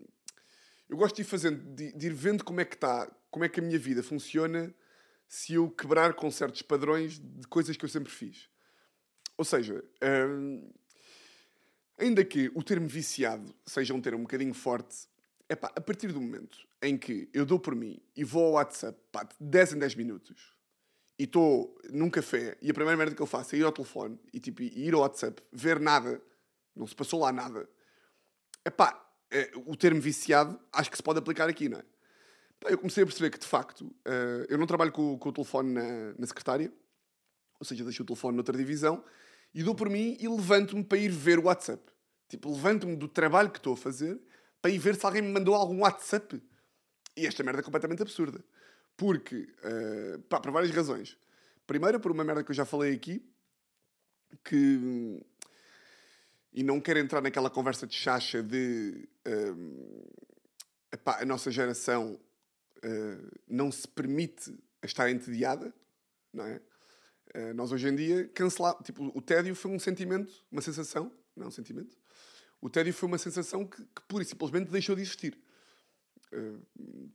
Eu gosto de ir fazendo, de, de ir vendo como é que está, como é que a minha vida funciona se eu quebrar com certos padrões de coisas que eu sempre fiz. Ou seja, um, Ainda que o termo viciado seja um termo um bocadinho forte, é pá, a partir do momento em que eu dou por mim e vou ao WhatsApp pá, de 10 em 10 minutos e estou num café e a primeira merda que eu faço é ir ao telefone e tipo, ir ao WhatsApp, ver nada, não se passou lá nada, é pá, é, o termo viciado acho que se pode aplicar aqui, não é? Eu comecei a perceber que de facto uh, eu não trabalho com, com o telefone na, na secretária, ou seja, deixo o telefone noutra divisão e dou por mim e levanto-me para ir ver o WhatsApp. Tipo, levanto-me do trabalho que estou a fazer para ir ver se alguém me mandou algum WhatsApp. E esta merda é completamente absurda. Porque, uh, pá, por várias razões. Primeiro, por uma merda que eu já falei aqui, que. E não quero entrar naquela conversa de chacha de. Uh, epá, a nossa geração uh, não se permite estar entediada, não é? Uh, nós hoje em dia cancelar, tipo, o tédio foi um sentimento, uma sensação, não é um sentimento. O tédio foi uma sensação que, que pura e simplesmente deixou de existir. Uh,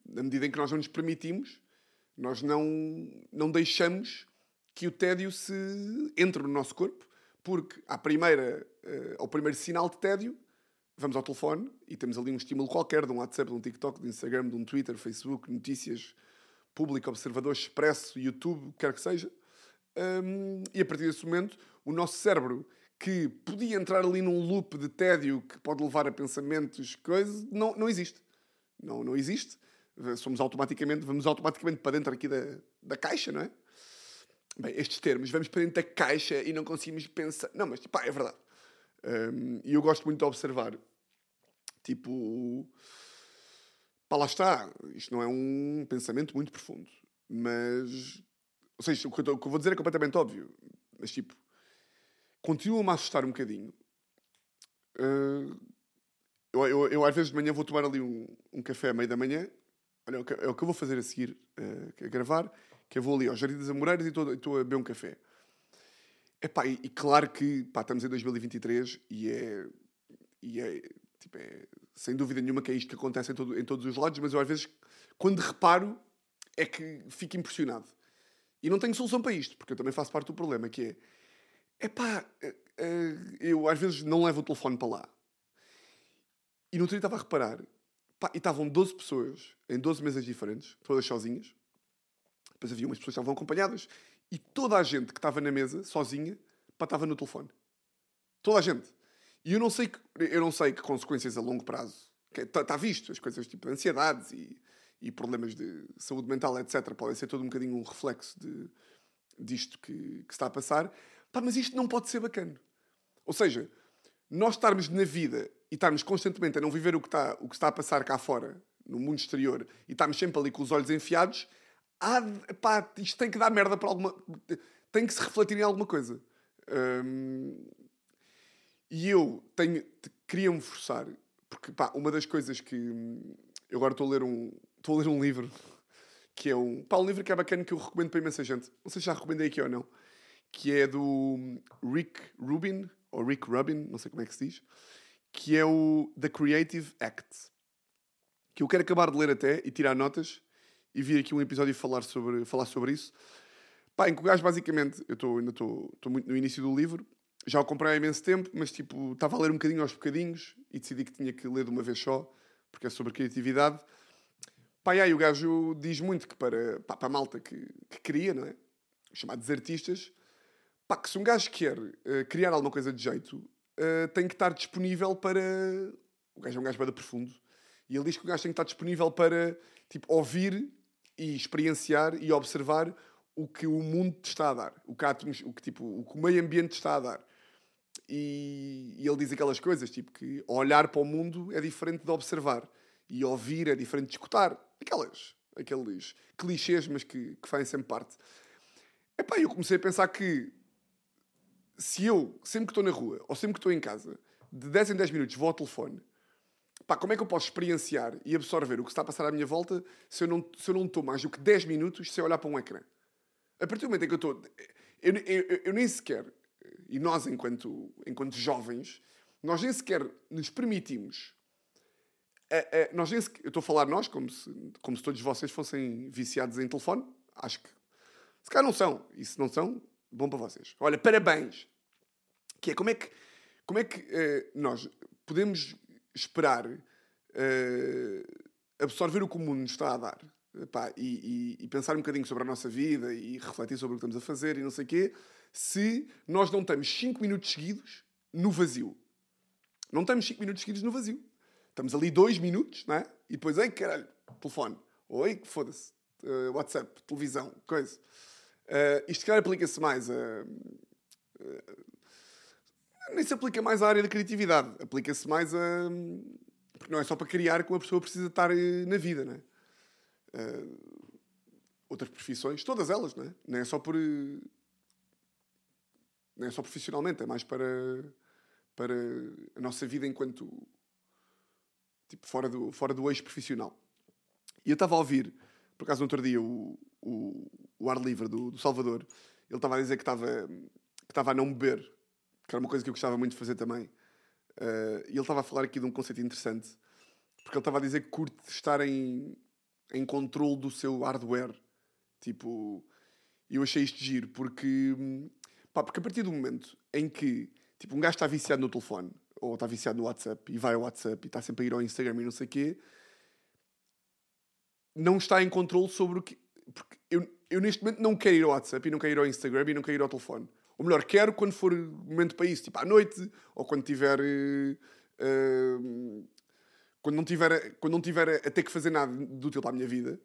na medida em que nós não nos permitimos, nós não, não deixamos que o tédio se entre no nosso corpo, porque à primeira, uh, ao primeiro sinal de tédio, vamos ao telefone e temos ali um estímulo qualquer de um WhatsApp, de um TikTok, de um Instagram, de um Twitter, Facebook, notícias, público, observador, expresso, YouTube, quer que seja. Um, e a partir desse momento, o nosso cérebro, que podia entrar ali num loop de tédio que pode levar a pensamentos, coisas, não, não existe. Não, não existe. Somos automaticamente, vamos automaticamente para dentro aqui da, da caixa, não é? Bem, estes termos, vamos para dentro da caixa e não conseguimos pensar. Não, mas pá, é verdade. Um, e eu gosto muito de observar. Tipo. Pá, lá está. Isto não é um pensamento muito profundo. Mas. Ou seja, o que eu, vou dizer é completamente óbvio. Mas tipo. Continua-me a assustar um bocadinho. Uh, eu, eu, eu, às vezes de manhã vou tomar ali um, um café à meia da manhã. Olha, é o que, é eu vou fazer a seguir, uh, a gravar, que eu vou ali aos Jardim das Amoreiras e estou a beber um café. Epá, e, e claro que pá, estamos em 2023 e é, e é, tipo, é sem dúvida nenhuma que é isto que acontece em, todo, em todos os lados, mas eu às vezes, quando reparo, é que fico impressionado. E não tenho solução para isto, porque eu também faço parte do problema, que é, epá, eh, eh, eu às vezes não levo o telefone para lá. E no outro dia estava a reparar, pá, e estavam 12 pessoas em 12 mesas diferentes, todas sozinhas. Depois havia umas pessoas que estavam acompanhadas. E toda a gente que estava na mesa, sozinha, pá, estava no telefone. Toda a gente. E eu não sei que, eu não sei que consequências a longo prazo. Está tá visto, as coisas tipo ansiedades e, e problemas de saúde mental, etc., podem ser todo um bocadinho um reflexo de, disto que, que está a passar. Pá, mas isto não pode ser bacana. Ou seja, nós estarmos na vida e estarmos constantemente a não viver o que está, o que está a passar cá fora, no mundo exterior, e estarmos sempre ali com os olhos enfiados, há, pá, isto tem que dar merda para alguma. tem que se refletir em alguma coisa. Um, e eu tenho, queria-me forçar, porque pá, uma das coisas que. Eu agora estou a ler um, estou a ler um livro *laughs* que é um. Pá, um livro que é bacana que eu recomendo para imensa gente. Não sei se já recomendei aqui ou não. Que é do Rick Rubin, ou Rick Rubin, não sei como é que se diz, que é o The Creative Act. Que eu quero acabar de ler até e tirar notas e vir aqui um episódio falar sobre, falar sobre isso. Pá, em que o gajo basicamente, eu tô, ainda estou muito no início do livro, já o comprei há imenso tempo, mas tipo, estava a ler um bocadinho aos bocadinhos e decidi que tinha que ler de uma vez só, porque é sobre criatividade. Pá, e aí o gajo diz muito que para, pá, para a malta que, que cria, não é? Chamados artistas, pá, que se um gajo quer uh, criar alguma coisa de jeito, uh, tem que estar disponível para. O gajo é um gajo bem profundo. E ele diz que o gajo tem que estar disponível para tipo, ouvir e experienciar e observar o que o mundo te está a dar, o que, o que, tipo, o, que o meio ambiente te está a dar. E, e, ele diz aquelas coisas, tipo que olhar para o mundo é diferente de observar e ouvir é diferente de escutar. Aquelas, aqueles clichês, mas que, que fazem sempre parte. Epá, eu comecei a pensar que se eu, sempre que estou na rua ou sempre que estou em casa, de 10 em 10 minutos vou ao telefone Pá, como é que eu posso experienciar e absorver o que está a passar à minha volta se eu não, se eu não estou mais do que 10 minutos sem olhar para um ecrã? A partir do momento em que eu estou. Eu, eu, eu, nem sequer, e nós, enquanto, enquanto jovens, nós nem sequer nos permitimos. nós nem sequer, eu estou a falar nós, como se, como se todos vocês fossem viciados em telefone. Acho que. Se calhar não são. E se não são, bom para vocês. Olha, parabéns! Que é como é que, como é que uh, nós podemos esperar uh, absorver o que o mundo nos está a dar epá, e, e, e, pensar um bocadinho sobre a nossa vida e refletir sobre o que estamos a fazer e não sei o quê, se nós não estamos 5 minutos seguidos no vazio. Não estamos 5 minutos seguidos no vazio. Estamos ali 2 minutos, não é? E depois, ei, caralho, telefone. Oi, foda-se. Uh, WhatsApp, televisão, coisa. Uh, isto, cara, aplica-se mais a. Uh, nem se aplica mais à área da criatividade. Aplica-se mais a. Porque não é só para criar que uma pessoa precisa estar na vida, não é? Outras profissões, todas elas, não é? Não é só por. Não é só profissionalmente, é mais para. para a nossa vida enquanto. tipo, fora do, fora do eixo profissional. E eu estava a ouvir por acaso no outro dia, o, o, o ar livre do, do Salvador, ele estava a dizer que estava que estava a não beber, que era uma coisa que eu gostava muito de fazer também. Uh, e ele estava a falar aqui de um conceito interessante, porque ele estava a dizer que curte estar em, em controle do seu hardware. Tipo, eu achei isto giro, porque, pá, porque a partir do momento em que tipo, um gajo está viciado no telefone, ou está viciado no WhatsApp, e vai ao WhatsApp e está sempre a ir ao Instagram e não sei o quê, não está em controle sobre o que. Porque eu, eu neste momento não quero ir ao WhatsApp e não quero ir ao Instagram e não quero ir ao telefone. Ou melhor, quero quando for momento para isso, tipo à noite, ou quando tiver. Uh, quando não tiver, quando não tiver a ter que fazer nada de útil para a minha vida.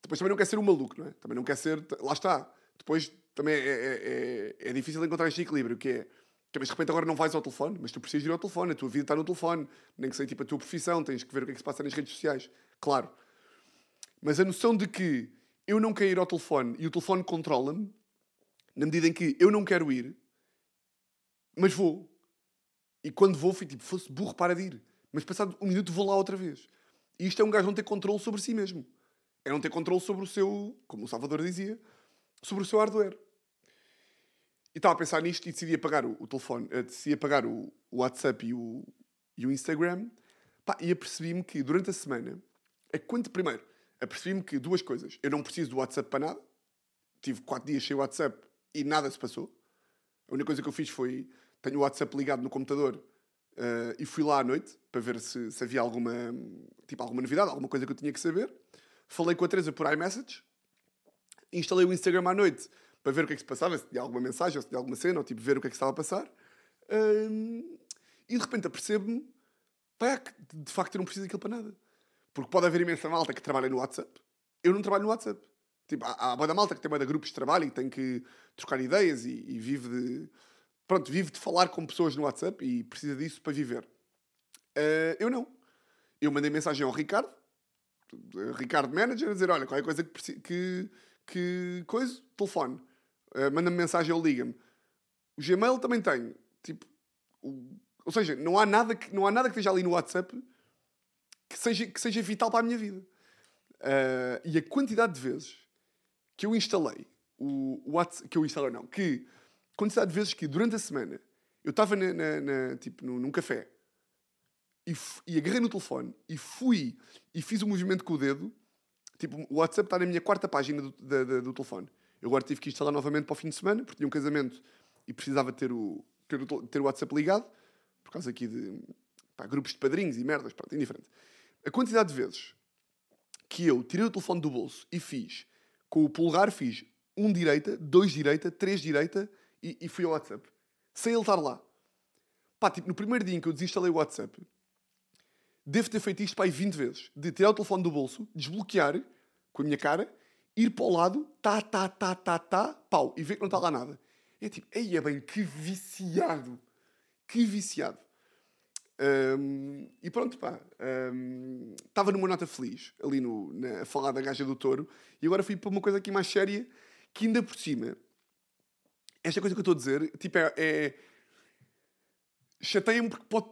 Depois também não quer ser um maluco, não é? Também não quer ser. Lá está. Depois também é, é, é, é difícil encontrar este equilíbrio, que é. Mas de repente agora não vais ao telefone, mas tu precisas ir ao telefone, a tua vida está no telefone, nem que seja tipo a tua profissão, tens que ver o que é que se passa nas redes sociais. Claro. Mas a noção de que eu não quero ir ao telefone e o telefone controla-me, na medida em que eu não quero ir, mas vou. E quando vou, fui tipo, fosse burro, para de ir. Mas passado um minuto vou lá outra vez. E isto é um gajo não ter controle sobre si mesmo. É não ter controle sobre o seu, como o Salvador dizia, sobre o seu hardware. E estava a pensar nisto e decidi apagar o, o telefone, uh, decidi apagar o, o WhatsApp e o, e o Instagram. Pá, e apercebi-me que durante a semana, é quanto primeiro, apercebi-me que duas coisas. Eu não preciso do WhatsApp para nada. Tive quatro dias sem WhatsApp e nada se passou. A única coisa que eu fiz foi tenho o WhatsApp ligado no computador uh, e fui lá à noite para ver se, se, havia alguma, tipo, alguma novidade, alguma coisa que eu tinha que saber. Falei com a Teresa por iMessage, instalei o Instagram à noite para ver o que é que se passava, se tinha alguma mensagem, ou se tinha alguma cena, ou tipo ver o que é que estava a passar. Uh, e de repente apercebo-me que de facto eu não preciso daquilo para nada. Porque pode haver imensa malta que trabalha no WhatsApp. Eu não trabalho no WhatsApp. Tipo, há, há boa da malta que tem boa de grupos de trabalho e tem que trocar ideias e, e, vive de. Pronto, vive de falar com pessoas no WhatsApp e precisa disso para viver. Uh, eu não. Eu mandei mensagem ao Ricardo, Ricardo Manager, a dizer: olha, qualquer coisa que. que, que coisa, telefone. Uh, Manda-me mensagem ou liga-me. O Gmail também tem. Tipo, o, ou seja, não há, nada que, não há nada que esteja ali no WhatsApp que seja, que seja vital para a minha vida. Uh, e a quantidade de vezes que eu instalei o, WhatsApp, que eu instalei não, que quantidade de vezes que durante a semana eu estava na, na, na, tipo, num, num café e, e, agarrei no telefone e fui e fiz um movimento com o dedo, tipo, o WhatsApp está na minha quarta página do, da, da, do telefone. Eu agora tive que instalar novamente para o fim de semana, porque tinha um casamento e precisava ter o, ter o, ter o WhatsApp ligado, por causa aqui de pá, grupos de padrinhos e merdas, pronto, indiferente. A quantidade de vezes que eu tirei o telefone do bolso e fiz, com o polegar fiz um direita, dois direita, três direita e, e fui ao WhatsApp. Sem ele estar lá. Pá, tipo, no primeiro dia em que eu desinstalei o WhatsApp, devo ter feito isto, pá, 20 vezes. De tirar o telefone do bolso, desbloquear com a minha cara, ir para o lado, tá, tá, tá, tá, tá, pau, e ver que não está lá nada. É tipo, ei, é bem, que viciado. Que viciado. Um, e pronto, pá. Estava um, numa nota feliz, ali no, na, a falar da gaja do touro, e agora fui para uma coisa aqui mais séria, que ainda por cima, esta coisa que eu estou a dizer, tipo, é. é Chateia-me porque pode,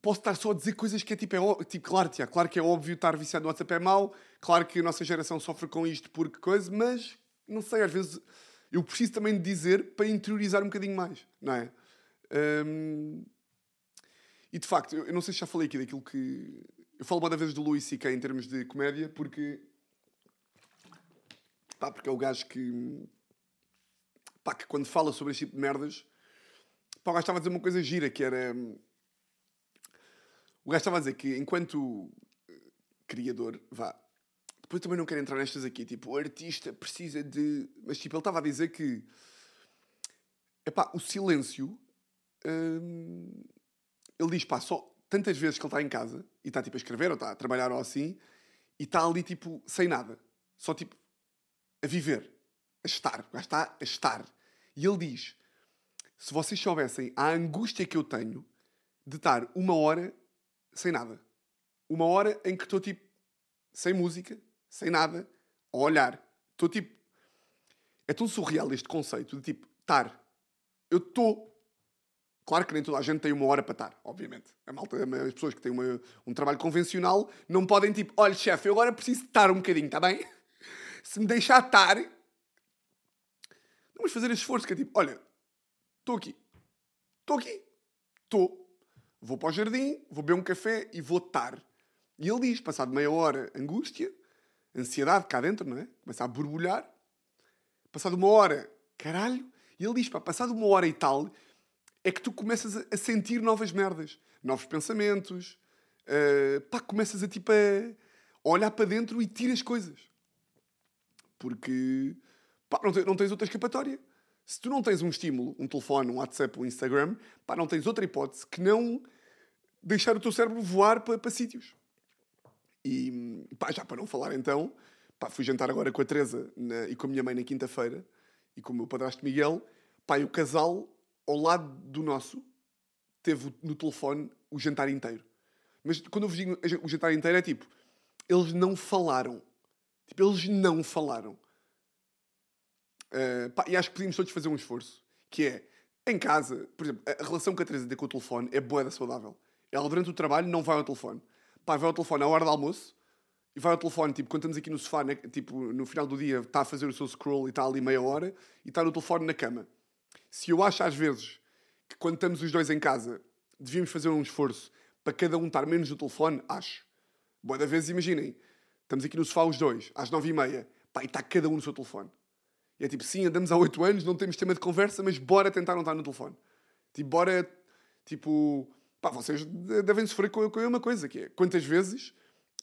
posso estar só a dizer coisas que é tipo, é, tipo claro, tia, claro que é óbvio estar viciado no WhatsApp é mau, claro que a nossa geração sofre com isto porque coisa, mas não sei, às vezes eu preciso também de dizer para interiorizar um bocadinho mais, não é? Um, e de facto, eu, eu, não sei se já falei aqui daquilo que. Eu falo uma vez do Louis C.K. em termos de comédia, porque. Pá, porque é o gajo que. Pá, que quando fala sobre este tipo de merdas. Pá, o gajo estava a dizer uma coisa gira que era. O gajo estava a dizer que enquanto criador, vá. Depois também não quero entrar nestas aqui, tipo, o artista precisa de. Mas tipo, ele estava a dizer que. Epá, o silêncio. Hum, ele diz, pá, só tantas vezes que ele está em casa e está tipo a escrever ou está a trabalhar ou assim e está ali tipo sem nada, só tipo a viver, a estar, o gajo está a estar. E ele diz: se vocês soubessem a angústia que eu tenho de estar uma hora sem nada, uma hora em que estou tipo sem música, sem nada, a olhar, estou tipo. É tão surreal este conceito de tipo estar. Eu estou Claro que nem toda a gente tem uma hora para estar, obviamente. A malta, as pessoas que têm uma, um trabalho convencional não podem tipo, olha chefe, eu agora preciso estar um bocadinho, está bem? *laughs* se me deixar estar, vamos fazer esforço que é tipo, olha, estou aqui, estou aqui, estou, vou para o jardim, vou beber um café e vou estar. E ele diz, passado meia hora, angústia, ansiedade cá dentro, não é? Começa a borbulhar. Passado uma hora, caralho. E ele diz, pá, passado uma hora e tal, é que tu começas a sentir novas merdas, novos pensamentos, uh, pá, começas a tipo a olhar para dentro e tiras coisas. Porque, pá, não, tens outra escapatória. Se tu não tens um estímulo, um telefone, um WhatsApp, um Instagram, pá, não tens outra hipótese que não deixar o teu cérebro voar para, para sítios. E pá, já para não falar então, pá, fui jantar agora com a Teresa na, e com a minha mãe na quinta-feira e com o meu padrasto Miguel, pá, e o casal ao lado do nosso teve no telefone o jantar inteiro. Mas quando eu vos digo o jantar inteiro é tipo, eles não falaram. Tipo, eles não falaram. Uh, pá, e acho que podíamos todos fazer um esforço. Que é, em casa, por exemplo, a relação que a Teresa tem com o telefone é boa saudável. Ela durante o trabalho não vai ao telefone pá, vai ao telefone à hora do almoço e vai ao telefone, tipo, quando estamos aqui no sofá, né, tipo, no final do dia, está a fazer o seu scroll e está ali meia hora e está no telefone na cama. Se eu acho às vezes que quando estamos os dois em casa devíamos fazer um esforço para cada um estar menos no telefone, acho. Boa da vez, imaginem, estamos aqui no sofá os dois, às nove e meia, pá, e está cada um no seu telefone. E é tipo, sim, andamos há oito anos, não temos tema de conversa, mas bora tentar não estar no telefone. Tipo, bora, tipo, Pá, vocês devem sofrer com, com a mesma coisa, que é quantas vezes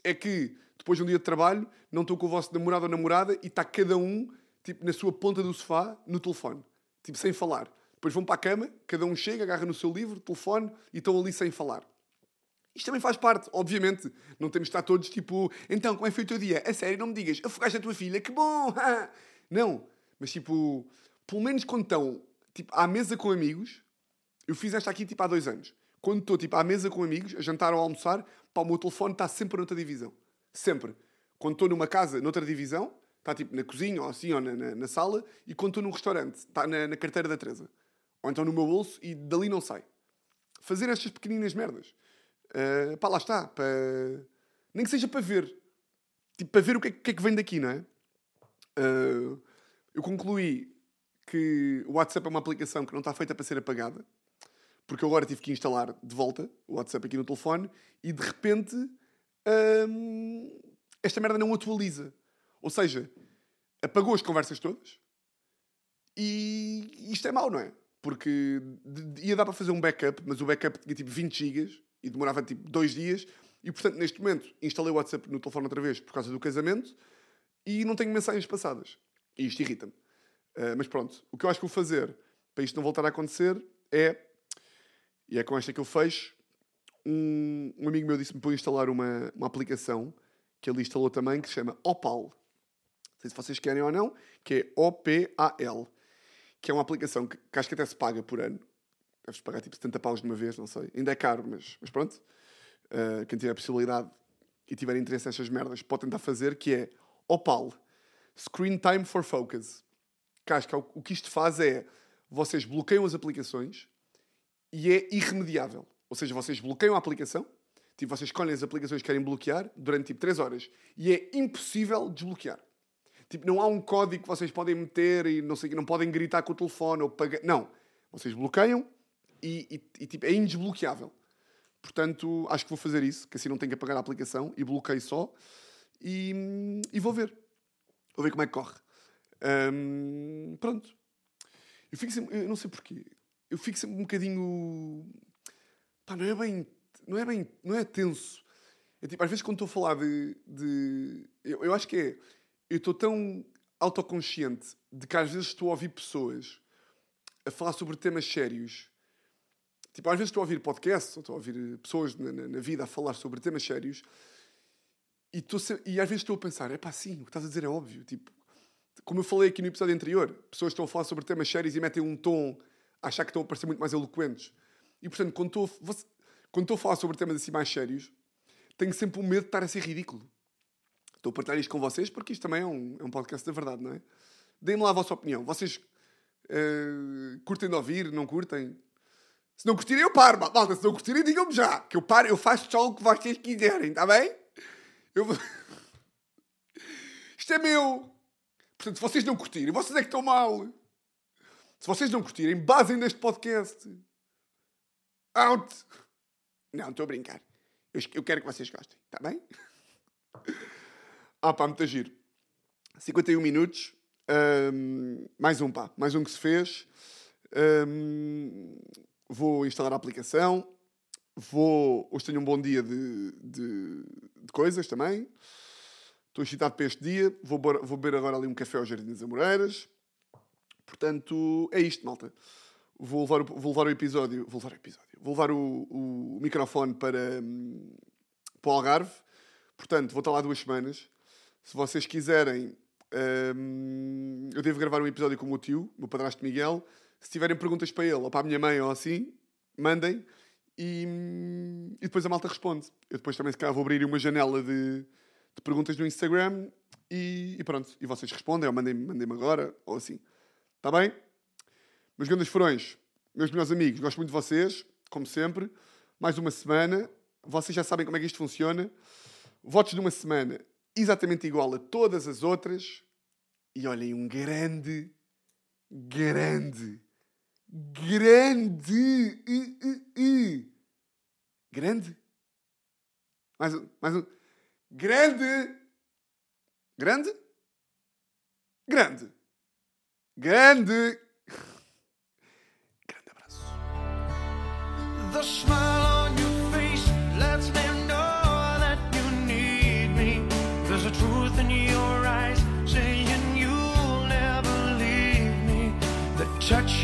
é que depois de um dia de trabalho não estão com o vosso namorado ou namorada e está cada um tipo, na sua ponta do sofá no telefone, tipo sem falar. Depois vão para a cama, cada um chega, agarra no seu livro, telefone e estão ali sem falar. Isto também faz parte, obviamente. Não temos de estar todos tipo, então, como é que foi o teu dia? A sério, não me digas, afogaste a tua filha, que bom! *laughs* não, mas tipo, pelo menos quando estão tipo, à mesa com amigos, eu fiz esta aqui tipo há dois anos quando estou tipo, à mesa com amigos, a jantar ou a almoçar, pá, o meu telefone está sempre noutra divisão. Sempre. Quando estou numa casa, noutra divisão, está tipo na cozinha ou assim, ou na, na, na sala, e quando estou num restaurante, está na, na, carteira da Teresa. Ou então no meu bolso e dali não sai. Fazer estas pequeninas merdas. Uh, pá, lá está. Para... Nem que seja para ver. Tipo, para ver o que é que, é que vem daqui, não é? Uh, eu concluí que o WhatsApp é uma aplicação que não está feita para ser apagada porque eu agora tive que instalar de volta o WhatsApp aqui no telefone e de repente hum, esta merda não atualiza. Ou seja, apagou as conversas todas e isto é mau, não é? Porque ia dar para fazer um backup, mas o backup tinha tipo 20 GB e demorava tipo 2 dias. E portanto, neste momento, instalei o WhatsApp no telefone outra vez por causa do casamento e não tenho mensagens passadas. E isto irrita-me. Uh, mas pronto, o que eu acho que vou fazer para isto não voltar a acontecer é e é com esta que eu fecho. Um, um amigo meu disse-me para instalar uma, uma aplicação que ele instalou também que se chama Opal. Não sei se vocês querem ou não, que é O-P-A-L. Que é uma aplicação que, que acho que até se paga por ano. Deves pagar tipo 70 paus de uma vez, não sei. Ainda é caro, mas, mas pronto. Uh, quem tiver a possibilidade e tiver interesse nestas merdas pode tentar fazer, que é Opal. Screen Time for Focus. Que é o, o que isto faz é vocês bloqueiam as aplicações e é irremediável. Ou seja, vocês bloqueiam a aplicação, tipo, vocês escolhem as aplicações que querem bloquear durante tipo 3 horas e é impossível desbloquear. Tipo, não há um código que vocês podem meter e não sei não podem gritar com o telefone ou pagar. Não. Vocês bloqueiam e, e, e tipo, é indesbloqueável. Portanto, acho que vou fazer isso, que assim não tenho que apagar a aplicação e bloqueio só. E, e vou ver. Vou ver como é que corre. Hum, pronto. Eu fico sempre, eu não sei porquê eu fico sempre um bocadinho. Pá, não é bem. Não é bem. Não é tenso. É tipo, às vezes quando estou a falar de. de eu, eu acho que é. Eu estou tão autoconsciente de que às vezes estou a ouvir pessoas a falar sobre temas sérios. Tipo, às vezes estou a ouvir podcasts, ou estou a ouvir pessoas na, na, na vida a falar sobre temas sérios e, estou e às vezes estou a pensar, é pá, sim, o que estás a dizer é óbvio. Tipo, como eu falei aqui no episódio anterior, pessoas estão a falar sobre temas sérios e metem um tom achar que estão a parecer muito mais eloquentes. E portanto, quando estou, quando estou a falar sobre temas assim mais sérios, tenho sempre o medo de estar a ser ridículo. Estou a partilhar isto com vocês porque isto também é um, é um podcast da verdade, não é? Deem-me lá a vossa opinião. Vocês uh, curtem de ouvir, não curtem? Se não curtirem, eu paro. Malta, se não curtirem, digam-me já. Que eu paro, eu faço só o que vocês quiserem, está bem? Eu... *laughs* Isto é meu. Portanto, se vocês não curtirem, vocês é que estão mal. Se vocês não curtirem, basem neste podcast. Out! Não, estou a brincar. Eu, eu quero que vocês gostem, está bem? *laughs* ah, pá, muito giro. 51 minutos. Ahm, mais um, pá. Mais um que se fez. Ahm, vou instalar a aplicação. Vou. Hoje tenho um bom dia de, de, de coisas também. Estou excitado para este dia. Vou, vou beber agora ali um café ao Jardim das Amoreiras. Portanto, é isto, malta. Vou levar, o- vou levar o episódio. Vou levar o episódio. Vou levar o, o microfone para, hum, para o Algarve. Portanto, vou estar lá duas semanas. Se vocês quiserem, hum, eu devo gravar um episódio com o meu tio, meu padrasto Miguel. Se tiverem perguntas para ele ou para a minha mãe ou assim, mandem. E, e depois a malta responde. Eu depois também, se calhar, vou abrir uma janela de, de perguntas no Instagram e, e pronto. E vocês respondem ou mandem-me mandem agora ou assim. Está bem? Meus grandes furões, meus melhores amigos, gosto muito de vocês, como sempre. Mais uma semana. Vocês já sabem como é que isto funciona. Votos de uma semana exatamente igual a todas as outras. E olhem, um grande, grande, grande, i, i, i. grande, mais um, mais um, grande, grande, grande, grande, *laughs* grande abraço.